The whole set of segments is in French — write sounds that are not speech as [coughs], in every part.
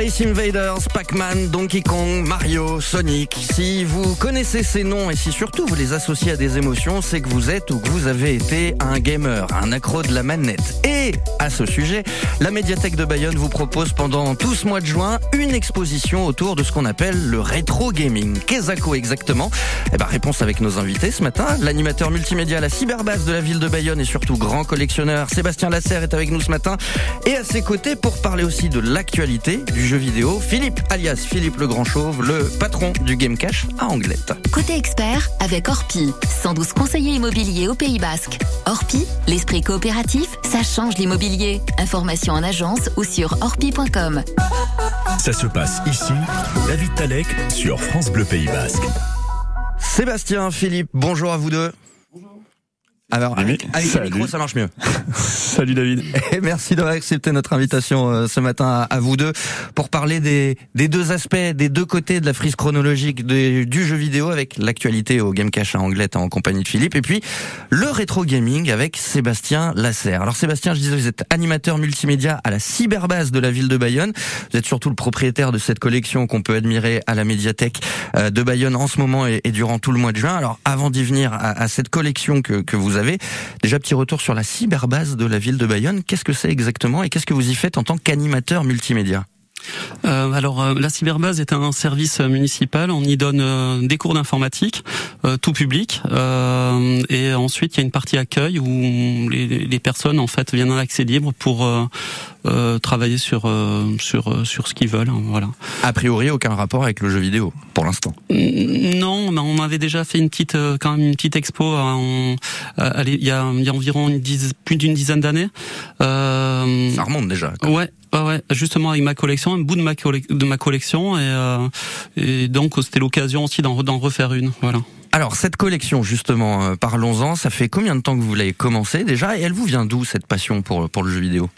Space Invaders, Pac-Man, Donkey Kong, Mario, Sonic. Si vous connaissez ces noms et si surtout vous les associez à des émotions, c'est que vous êtes ou que vous avez été un gamer, un accro de la manette. Et à ce sujet, la médiathèque de Bayonne vous propose pendant tout ce mois de juin une exposition autour de ce qu'on appelle le rétro gaming. Qu'est-ce exactement Eh ben réponse avec nos invités ce matin. L'animateur multimédia la cyberbase de la ville de Bayonne et surtout grand collectionneur Sébastien Lasserre est avec nous ce matin. Et à ses côtés pour parler aussi de l'actualité du jeu vidéo, Philippe, alias Philippe le Grand Chauve, le patron du Game Cash à Anglette. Côté expert, avec Orpi, 112 conseillers immobiliers au Pays Basque. Orpi, l'esprit coopératif, ça change l'immobilier. Information en agence ou sur orpi.com. Ça se passe ici, David Talek sur France Bleu Pays Basque. Sébastien, Philippe, bonjour à vous deux. Alors, avec, le micro, ça marche mieux. [laughs] Salut David. Et merci d'avoir accepté notre invitation euh, ce matin à, vous deux pour parler des, des, deux aspects, des deux côtés de la frise chronologique du jeu vidéo avec l'actualité au Game Cash à Anglette en compagnie de Philippe et puis le rétro gaming avec Sébastien Lasserre. Alors Sébastien, je disais, vous êtes animateur multimédia à la cyberbase de la ville de Bayonne. Vous êtes surtout le propriétaire de cette collection qu'on peut admirer à la médiathèque euh, de Bayonne en ce moment et, durant tout le mois de juin. Alors avant d'y venir à, à, cette collection que, que vous avez. Déjà, petit retour sur la cyberbase de la ville de Bayonne. Qu'est-ce que c'est exactement et qu'est-ce que vous y faites en tant qu'animateur multimédia? Euh, alors euh, la cyberbase est un service municipal. On y donne euh, des cours d'informatique, tout public, et ensuite il y a une partie accueil où les, les personnes en fait viennent en accès libre pour euh, travailler sur euh, sur euh, sur ce qu'ils veulent. Hein, voilà. A priori, aucun rapport avec le jeu vidéo pour l'instant. Non, mais on avait déjà fait une petite quand même une petite expo il y a y a environ une plus d'une dizaine d'années. Ça remonte déjà. Ouais, ouais, justement avec ma collection, un bout de ma, de ma collection et, et donc c'était l'occasion aussi d'en refaire une. Voilà. Alors cette collection justement, parlons-en. Ça fait combien de temps que vous l'avez commencé déjà? Et elle vous vient d'où cette passion pour pour le jeu vidéo?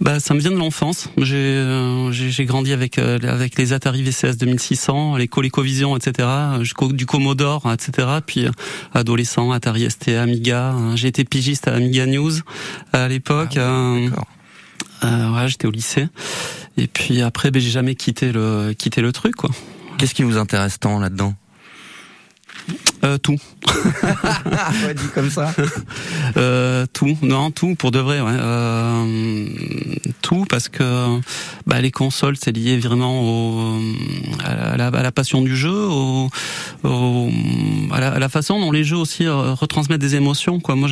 Bah, ça me vient de l'enfance. J'ai euh, j'ai grandi avec euh, avec les Atari VCS 2600, les ColecoVision, etc. Jusqu'au du Commodore, etc. Puis euh, adolescent, Atari ST, Amiga. J'ai été pigiste à Amiga News à l'époque. Ah, ouais, j'étais au lycée. Et puis après, ben, j'ai jamais quitté le quitté le truc, quoi. Qu'est-ce qui vous intéresse tant là-dedans? Euh, tout. [laughs] ouais, dit comme ça. [laughs] Euh, tout, non, tout pour de vrai. Ouais. Euh, tout parce que bah, les consoles, c'est lié vraiment au, à, la, à, la, passion du jeu, au, au à, la, à, la, façon dont les jeux aussi euh, retransmettent des émotions. Quoi. Moi,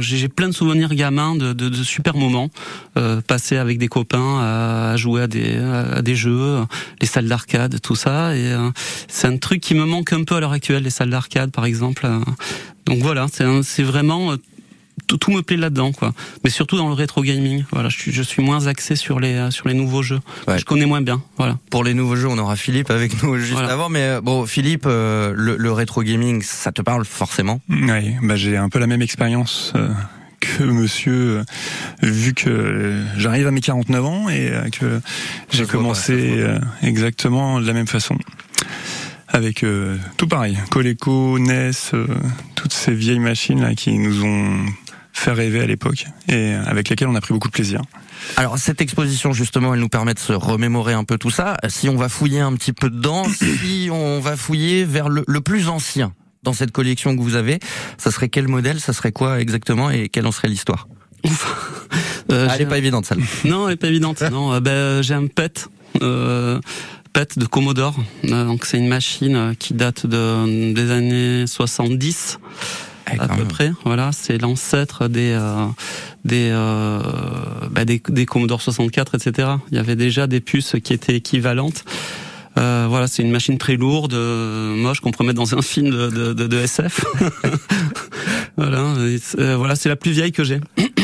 j'ai plein de souvenirs gamins de, de, de super moments euh, passés avec des copains à, jouer à des, à des jeux, les salles d'arcade, tout ça. Et euh, c'est un truc qui me manque un peu à l'heure actuelle, les salles d'arcade par exemple. Donc voilà, c'est vraiment euh, tout, tout, me plaît là-dedans, quoi. Mais surtout dans le rétro gaming. Voilà, je suis, je suis moins axé sur les euh, sur les nouveaux jeux. Je connais moins bien. Voilà. Pour les nouveaux jeux, on aura Philippe avec nous juste avant. Mais euh, bon, Philippe, le, le, rétro gaming, ça te parle forcément? Oui, bah j'ai un peu la même expérience. que monsieur, vu que j'arrive à mes 49 ans et que j'ai commencé exactement de la même façon avec euh, tout pareil, Coleco, NES, euh, toutes ces vieilles machines là qui nous ont fait rêver à l'époque et avec lesquelles on a pris beaucoup de plaisir. Alors cette exposition justement, elle nous permet de se remémorer un peu tout ça. Si on va fouiller un petit peu dedans, [coughs] si on va fouiller vers le, plus ancien dans cette collection que vous avez, ça serait quel modèle, ça serait quoi exactement et quelle en serait l'histoire? Euh, Elle est pas évidente celle. Non, elle est pas évidente. [laughs] non, ben, j'ai un pet. Euh, de Commodore. Euh, donc c'est une machine euh, qui date de, des années 70 à peu près. Voilà, c'est l'ancêtre des euh, des, bah, des, des Commodore 64, etc. Il y avait déjà des puces qui étaient équivalentes. voilà, c'est une machine très lourde, moche qu'on pourrait mettre dans un film de, de, de, de SF. [laughs] voilà, voilà, c'est la plus vieille que j'ai. [clears throat]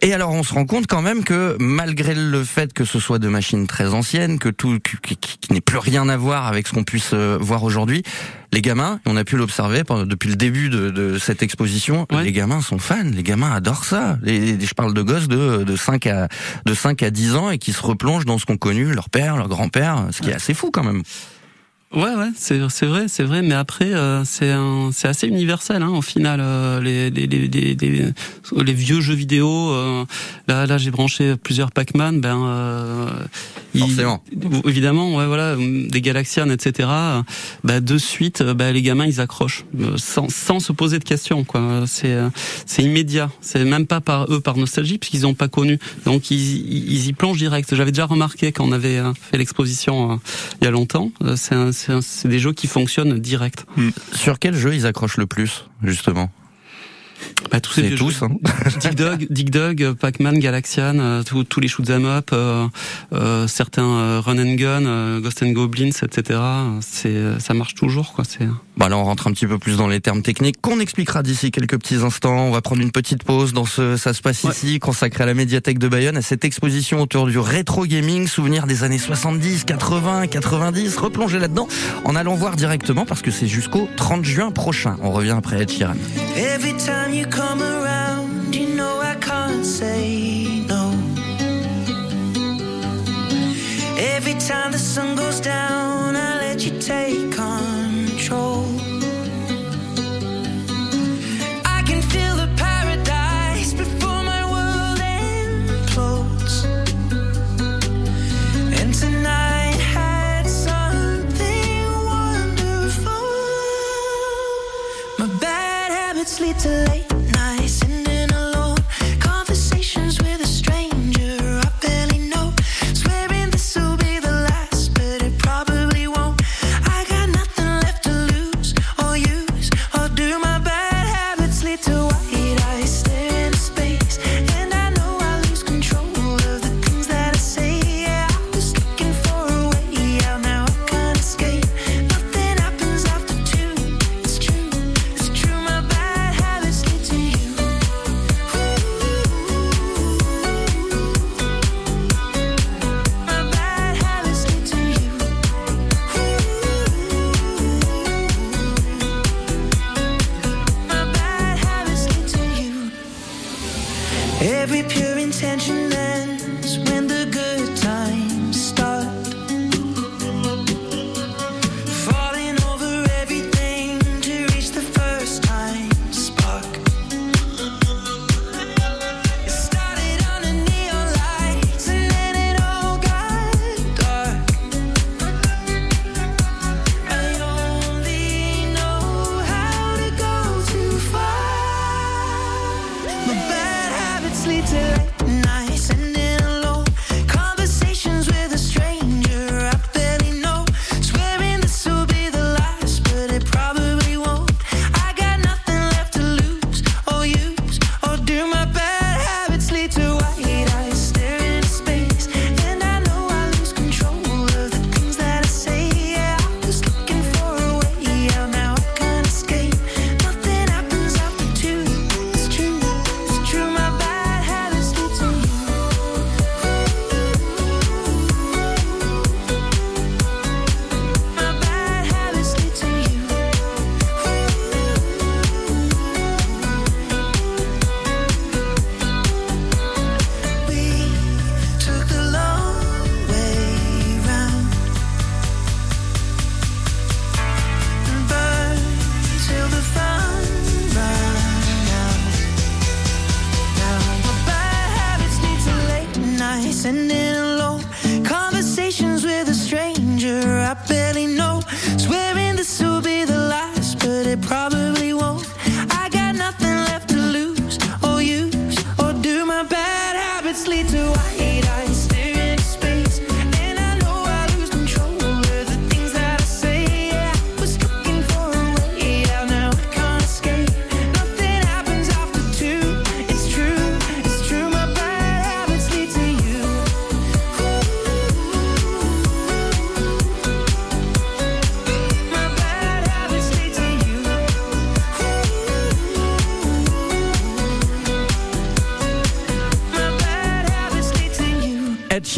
Et alors on se rend compte quand même que malgré le fait que ce soit de machines très anciennes, que tout qui, qui, n'ait plus rien à voir avec ce qu'on puisse euh, voir aujourd'hui, les gamins, on a pu l'observer depuis le début de, de cette exposition, les gamins sont fans, les gamins adorent ça. Les, je parle de gosses de, de 5 à de 5 à 10 ans et qui se replongent dans ce qu'ont connu leur père, leur grand-père, ce qui est assez fou quand même. Ouais, ouais, c'est c'est vrai, c'est vrai, mais après euh, c'est c'est assez universel hein, au final euh, les, les, les, les, les vieux jeux vidéo. Euh, là là j'ai branché plusieurs Pac-Man, ben Forcément. évidemment, ouais, voilà, des Galaxian, etc. Bah, de suite, bah, les gamins, ils accrochent sans, sans se poser de questions. Quoi. C'est, c'est immédiat. C'est même pas par eux par nostalgie, puisqu'ils n'ont pas connu. Donc ils, ils y plongent direct. J'avais déjà remarqué quand on avait fait l'exposition il y a longtemps. C'est, c'est des jeux qui fonctionnent direct. Hmm. Sur quel jeu ils accrochent le plus, justement? Bah, tous ces tous. Hein. [laughs] Dig Dog, Dig Dog, Pac-Man, Galaxian, euh, tous les shoot'em up, euh, euh, certains euh, Run and Gun, euh, Ghost and Goblins, etc. C'est, ça marche toujours, quoi. C'est. Bon, là, on rentre un petit peu plus dans les termes techniques qu'on expliquera d'ici quelques petits instants. On va prendre une petite pause dans ce ça se passe ici, consacré à la médiathèque de Bayonne, à cette exposition autour du rétro gaming, souvenir des années 70, 80, 90. Replonger là-dedans en allant voir directement parce que c'est jusqu'au 30 juin prochain. On revient après Ed Sheeran. time you come around, you know I can't say no. Every time the sun goes down, I let you take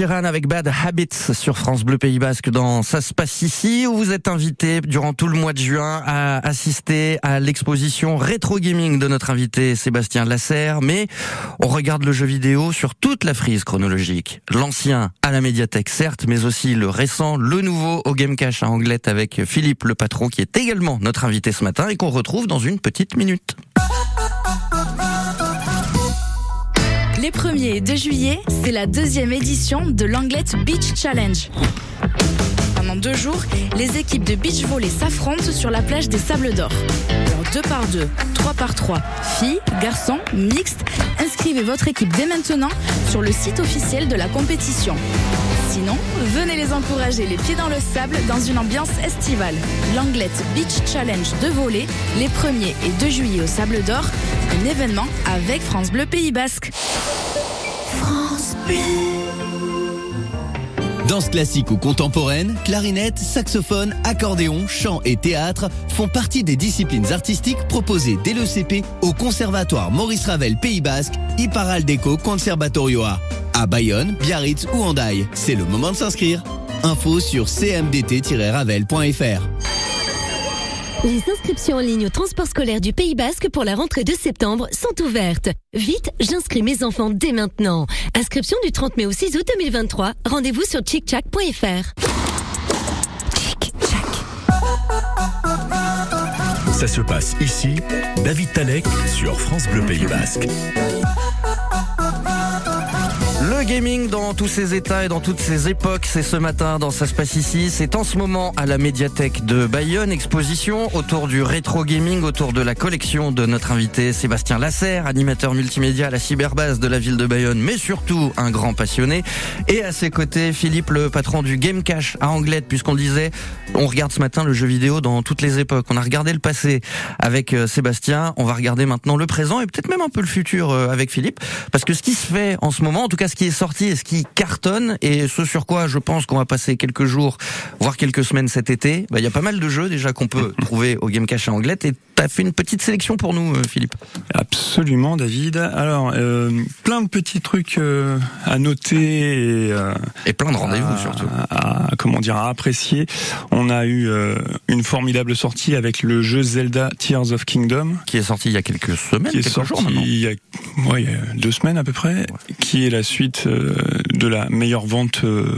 avec Bad Habits sur France Bleu Pays Basque dans Ça se passe ici où vous êtes invité durant tout le mois de juin à assister à l'exposition rétro gaming de notre invité Sébastien Lasserre mais on regarde le jeu vidéo sur toute la frise chronologique. L'ancien à la médiathèque certes mais aussi le récent, le nouveau au Game Cache à Anglette avec Philippe le patron qui est également notre invité ce matin et qu'on retrouve dans une petite minute. Les 1er et 2 juillet, c'est la deuxième édition de l'Anglette Beach Challenge. Pendant deux jours, les équipes de beach volley s'affrontent sur la plage des Sables d'Or. Alors deux par deux, trois par trois, filles, garçons, mixtes, inscrivez votre équipe dès maintenant sur le site officiel de la compétition. Sinon, venez les encourager les pieds dans le sable dans une ambiance estivale. L'Anglette Beach Challenge de volley, les 1er et 2 juillet au Sable d'Or, un événement avec France Bleu Pays Basque. France Bleu. Danse classique ou contemporaine, clarinette, saxophone, accordéon, chant et théâtre font partie des disciplines artistiques proposées dès le CP au Conservatoire Maurice Ravel Pays Basque, Iparaldeco Conservatorioa. À Bayonne, Biarritz ou Andaille, c'est le moment de s'inscrire. Info sur cmdt-ravel.fr. Les inscriptions en ligne au transport scolaire du Pays Basque pour la rentrée de septembre sont ouvertes. Vite, j'inscris mes enfants dès maintenant. Inscription du 30 mai au 6 août 2023. Rendez-vous sur chickchack.fr. Ça se passe ici. David Talek sur France Bleu Pays Basque. Le gaming dans tous ses états et dans toutes ses époques, c'est ce matin dans Ça se passe ici. C'est en ce moment à la médiathèque de Bayonne, exposition autour du rétro gaming, autour de la collection de notre invité Sébastien Lasserre, animateur multimédia à la cyberbase de la ville de Bayonne, mais surtout un grand passionné. Et à ses côtés, Philippe, le patron du Game Cache à Anglette, puisqu'on disait, on regarde ce matin le jeu vidéo dans toutes les époques. On a regardé le passé avec euh, Sébastien, on va regarder maintenant le présent et peut-être même un peu le futur euh, avec Philippe, parce que ce qui se fait en ce moment, en tout cas ce qui est sorti et ce qui cartonne et ce sur quoi je pense qu'on va passer quelques jours, voire quelques semaines cet été, bah, il y a pas mal de jeux déjà qu'on peut [laughs] trouver au Game Cache à Anglette et tu as fait une petite sélection pour nous euh, Philippe. Absolument David. Alors euh, plein de petits trucs euh, à noter et, euh, Et plein de rendez-vous surtout. à, comment dire à apprécier. On a eu une formidable sortie avec le jeu Zelda Tears of Kingdom Qui est sorti il y a quelques semaines, qui est quelques sorti jours maintenant. il y, a, ouais, il y a deux semaines à peu près, qui est la suite euh, de la meilleure vente euh,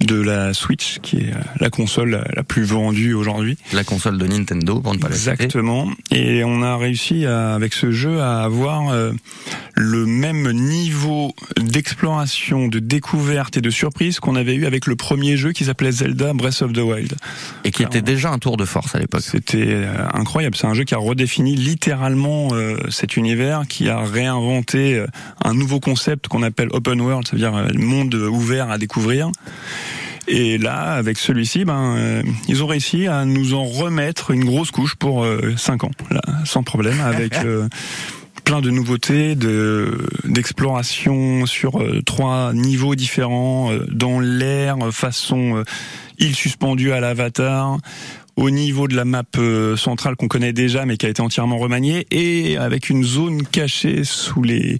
de la Switch, qui est euh, la console la, la plus vendue aujourd'hui. La console de Nintendo, pour ne pas la. Exactement. Et on a réussi à, avec ce jeu à avoir euh, le même niveau d'exploration, de découverte et de surprise qu'on avait eu avec le premier jeu qui s'appelait Zelda Breath of the Wild. Et qui était déjà un tour de force à l'époque. C'était euh, incroyable. C'est un jeu qui a redéfini littéralement euh, cet univers, qui a réinventé euh, un nouveau concept qu'on appelle open world, c'est-à-dire euh, le monde ouvert à découvrir. Et là, avec celui-ci, ben, euh, ils ont réussi à nous en remettre une grosse couche pour 5 ans, là, sans problème, avec [laughs] euh, plein de nouveautés, de d'exploration sur euh, trois niveaux différents, euh, dans l'air, euh, façon euh, île suspendue à l'avatar, au niveau de la map euh, centrale qu'on connaît déjà mais qui a été entièrement remaniée et avec une zone cachée sous les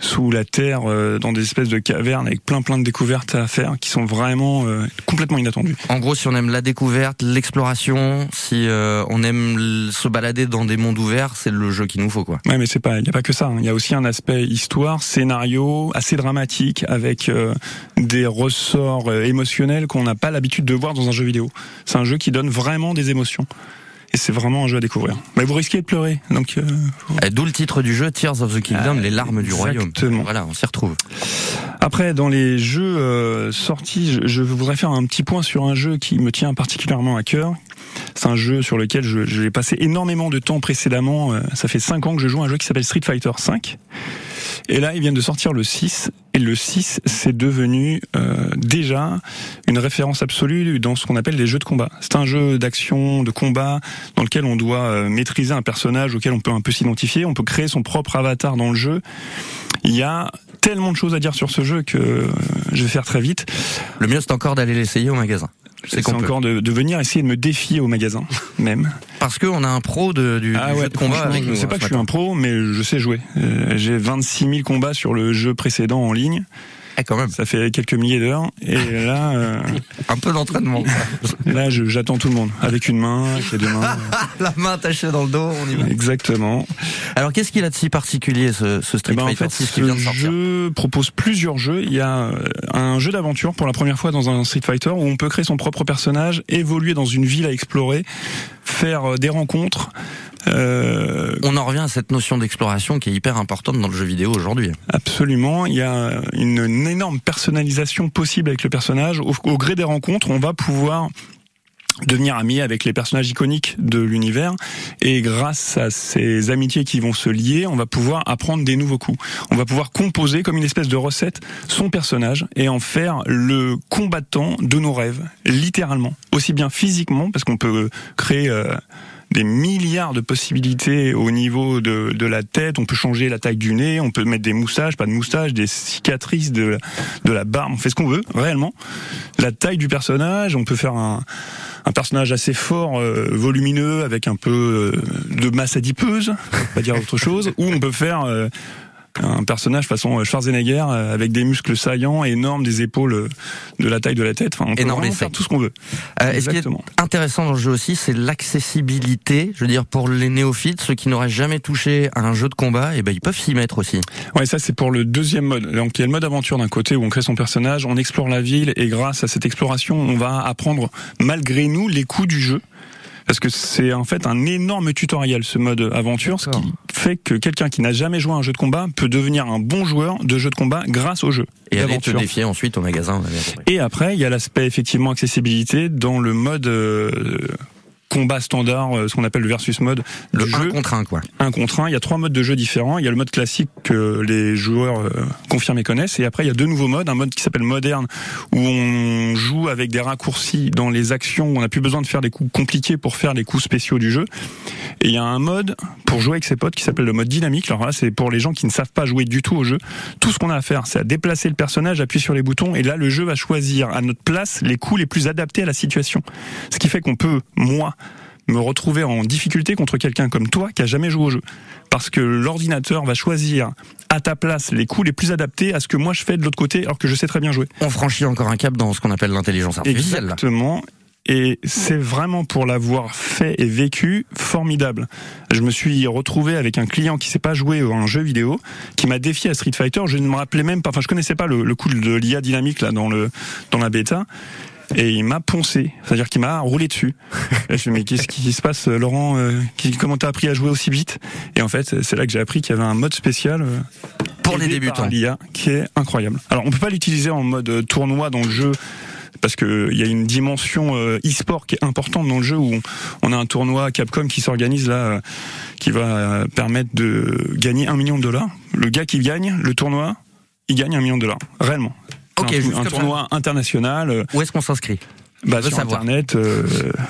sous la terre euh, dans des espèces de cavernes avec plein plein de découvertes à faire qui sont vraiment euh, complètement inattendues. En gros, si on aime la découverte, l'exploration, si euh, on aime se balader dans des mondes ouverts, c'est le jeu qu'il nous faut, quoi. Ouais, mais c'est pas, il y a pas que ça. hein. Il y a aussi un aspect histoire, scénario assez dramatique avec euh, des ressorts euh, émotionnels qu'on n'a pas l'habitude de voir dans un jeu vidéo. C'est un jeu qui donne vraiment des émotions. Et c'est vraiment un jeu à découvrir. Mais vous risquez de pleurer, donc euh, Et D'où le titre du jeu Tears of the Kingdom, Ah, les larmes du royaume. exactement. Voilà, on s'y retrouve. Après, dans les jeux euh, sortis, je, je voudrais faire un petit point sur un jeu qui me tient particulièrement à cœur. C'est un jeu sur lequel je, passé énormément de temps précédemment. Euh, Ça fait 5 ans que je joue à un jeu qui s'appelle Street Fighter 5. Et là, ils viennent de sortir le 6. Et le 6, c'est devenu euh, déjà une référence absolue dans ce qu'on appelle les jeux de combat. C'est un jeu d'action, de combat, dans lequel on doit euh, maîtriser un personnage auquel on peut un peu s'identifier. On peut créer son propre avatar dans le jeu. Il y a tellement de choses à dire sur ce jeu que euh, je vais faire très vite. Le mieux, c'est encore d'aller l'essayer au magasin. C'est C'est encore de, de venir essayer de me défier au magasin, [laughs] même. Parce qu'on a un pro de, du, Ah ouais, jeu de combat avec je nous. sais hein, pas ce que je suis un pro, mais je sais jouer. Euh, J'ai 26 000 combats sur le jeu précédent en ligne. Eh, quand même, Ça fait quelques milliers d'heures. Et là, euh, [laughs] un peu d'entraînement. là, je- j'attends tout le monde avec une main, avec les deux mains. [laughs] La main attachée dans le dos, on y va. Exactement. Alors, qu'est-ce qu'il a de si particulier, ce, ce Street Eh ben, en Fighter fait, 6 qui vient ce de sortir jeu propose plusieurs jeux. Il y a euh, un jeu d'aventure pour la première fois dans un Street Fighter où on peut créer son propre personnage, évoluer dans une ville à explorer, faire euh, des rencontres, Euh, On en revient à cette notion d'exploration qui est hyper importante dans le jeu vidéo aujourd'hui. Absolument, il y a une, énorme personnalisation possible avec le personnage. au gré des rencontres, on va pouvoir devenir ami avec les personnages iconiques de l'univers et grâce à ces amitiés qui vont se lier, on va pouvoir apprendre des nouveaux coups. On va pouvoir composer comme une espèce de recette son personnage et en faire le combattant de nos rêves, littéralement, aussi bien physiquement parce qu'on peut créer euh, des milliards de possibilités au niveau de, la tête. On peut changer la taille du nez, on peut mettre des moustaches, pas de moustaches, des cicatrices de, la barbe. On fait ce qu'on veut, réellement. La taille du personnage, on peut faire un, personnage assez fort, euh, volumineux, avec un peu euh, de masse adipeuse, pas dire autre chose, ou on peut faire euh, un personnage façon Schwarzenegger euh, avec des muscles saillants, énormes, des épaules euh, de la taille de la tête. Enfin, on peut vraiment faire tout ce qu'on veut. Euh, ce qui est intéressant dans le jeu aussi, c'est l'accessibilité. Je veux dire, pour les néophytes, ceux qui n'auraient jamais touché à un jeu de combat, et eh ben ils peuvent s'y mettre aussi. Ouais, ça c'est pour le deuxième mode. Donc il y a le mode aventure d'un côté où on crée son personnage, on explore la ville et grâce à cette exploration, on va apprendre malgré nous les coups du jeu parce que c'est en fait un énorme tutoriel ce mode aventure, ce qui fait que quelqu'un qui n'a jamais joué à un jeu de combat peut devenir un bon joueur de jeu de combat grâce au jeu. Et aller te défier ensuite au magasin. Et après, il y a l'aspect effectivement accessibilité dans le mode euh, combat standard, euh, ce qu'on appelle le versus mode. Le jeu, un contre un, quoi. Un contre un. Il y a trois modes de jeu différents. Il y a le mode classique que les joueurs euh, confirmés connaissent. Et après, il y a deux nouveaux modes. Un mode qui s'appelle moderne, où on joue avec des raccourcis dans les actions, où on n'a plus besoin de faire des coups compliqués pour faire les coups spéciaux du jeu. Et il y a un mode pour jouer avec ses potes qui s'appelle le mode dynamique. Alors là, c'est pour les gens qui ne savent pas jouer du tout au jeu. Tout ce qu'on a à faire, c'est à déplacer le personnage, appuyer sur les boutons, et là, le jeu va choisir à notre place les coups les plus adaptés à la situation. Ce qui fait qu'on peut, moi, me retrouver en difficulté contre quelqu'un comme toi qui a jamais joué au jeu. Parce que l'ordinateur va choisir à ta place les coups les plus adaptés à ce que moi je fais de l'autre côté alors que je sais très bien jouer. On franchit encore un cap dans ce qu'on appelle l'intelligence artificielle. Exactement. Et c'est vraiment pour l'avoir fait et vécu formidable. Je me suis retrouvé avec un client qui sait pas jouer à un jeu vidéo, qui m'a défié à Street Fighter. Je ne me rappelais même pas, enfin je connaissais pas le, le coup de l'IA dynamique là dans le dans la bêta et il m'a poncé, c'est-à-dire qu'il m'a roulé dessus. Et je me mais qu'est-ce qui se passe, Laurent euh, Comment t'as appris à jouer aussi vite? Et en fait, c'est là que j'ai appris qu'il y avait un mode spécial euh, pour les débutants, l'IA, qui est incroyable. Alors, on peut pas l'utiliser en mode euh, tournoi dans le jeu parce qu'il y a une dimension e-sport qui est importante dans le jeu où on a un tournoi Capcom qui s'organise là, qui va permettre de gagner un million de dollars. Le gars qui gagne le tournoi, il gagne un million de dollars, réellement. Ok, un, tournoi international. Euh, Où est-ce qu'on s'inscrit bah, sur internet, euh,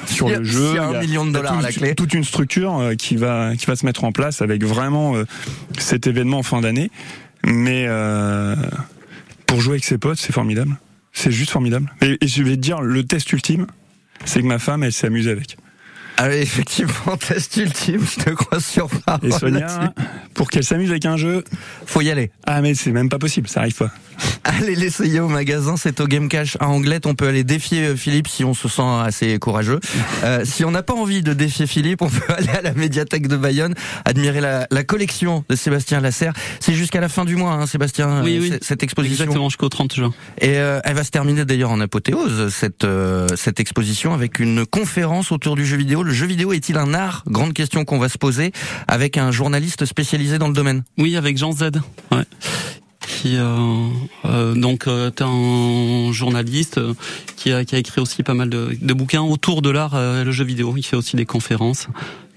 sur le jeu, il y a un million de dollars à la clé. Toute une structure euh, qui va qui va se mettre en place avec vraiment cet événement en fin d'année. Mais pour jouer avec ses potes, c'est formidable. C'est juste formidable. Et, et, je vais te dire, le test ultime, c'est que ma femme, elle s'est amusée avec. Ah effectivement, [laughs] test ultime, je te crois sur parole. Et Sonia, pour qu'elle s'amuse avec un jeu, faut y aller. Ah mais c'est même pas possible, ça arrive pas. [laughs] Allez l'essayer au magasin, c'est au Game Cash à Anglette. On peut aller défier euh, Philippe si on se sent assez courageux. [laughs] Euh, si on n'a pas envie de défier Philippe, on peut [laughs] aller à la médiathèque de Bayonne, admirer la, la collection de Sébastien Lasserre. C'est jusqu'à la fin du mois, hein, Sébastien, oui, oui. cette exposition. Exactement, jusqu'au 30 juin. Et euh, elle va se terminer d'ailleurs en apothéose, cette, euh, cette exposition, avec une conférence autour du jeu vidéo. Le jeu vidéo est-il un art? Grande question qu'on va se poser avec un journaliste spécialisé dans le domaine. Oui, avec Jean Z. Ouais qui euh, euh, donc euh, est un journaliste qui a, qui a écrit aussi pas mal de, de bouquins autour de l'art et le jeu vidéo. Il fait aussi des conférences.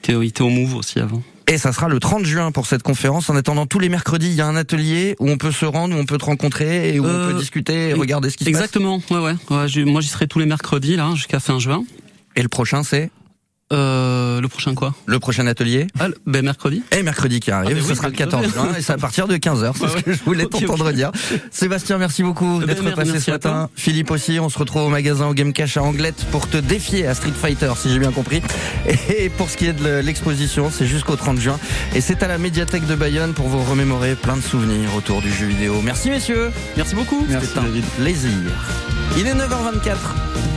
Il était au Move aussi avant. Et ça sera le 30 juin pour cette conférence. En attendant, tous les mercredis, il y a un atelier où on peut se rendre, où on peut te rencontrer et où on peut discuter et regarder ce qui se passe. Exactement. Ouais, ouais. ouais moi, j'y serai tous les mercredis là jusqu'à fin juin. Et le prochain, c'est? Euh, le prochain quoi Le prochain atelier ah, ben mercredi. Et mercredi qui arrive, ah, ce sera le 14 juin et c'est à partir de 15h, c'est ce que je voulais t'entendre dire. Sébastien, merci beaucoup eh ben, d'être passé ce matin. Philippe aussi, on se retrouve au magasin au Game Cash à Anglette pour te défier à Street Fighter si j'ai bien compris. Et pour ce qui est de l'exposition, c'est jusqu'au 30 juin et c'est à la médiathèque de Bayonne pour vous remémorer plein de souvenirs autour du jeu vidéo. Merci messieurs. Merci beaucoup. C'était un plaisir. Il est 9h24.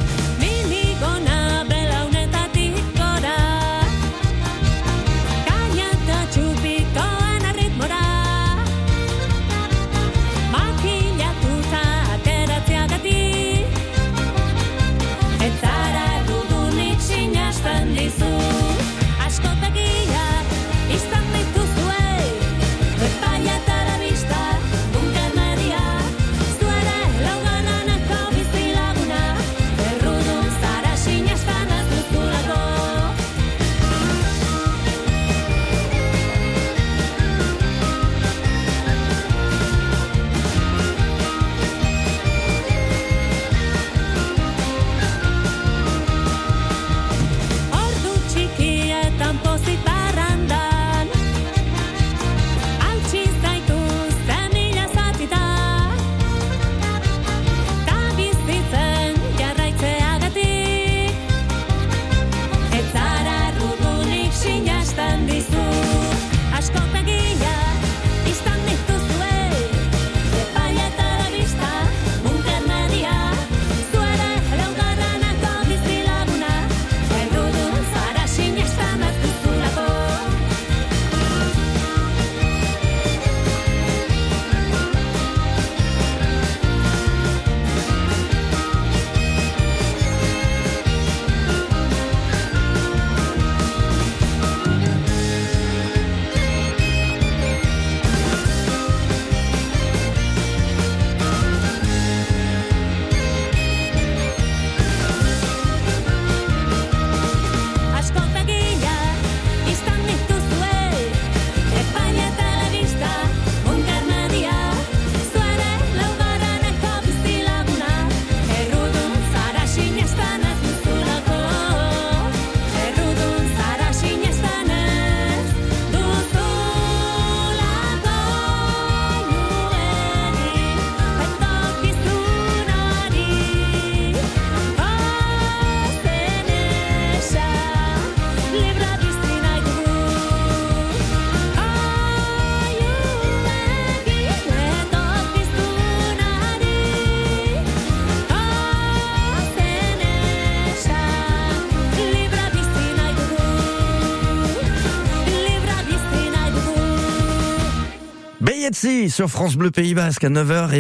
Sur France Bleu Pays Basque à 9h20.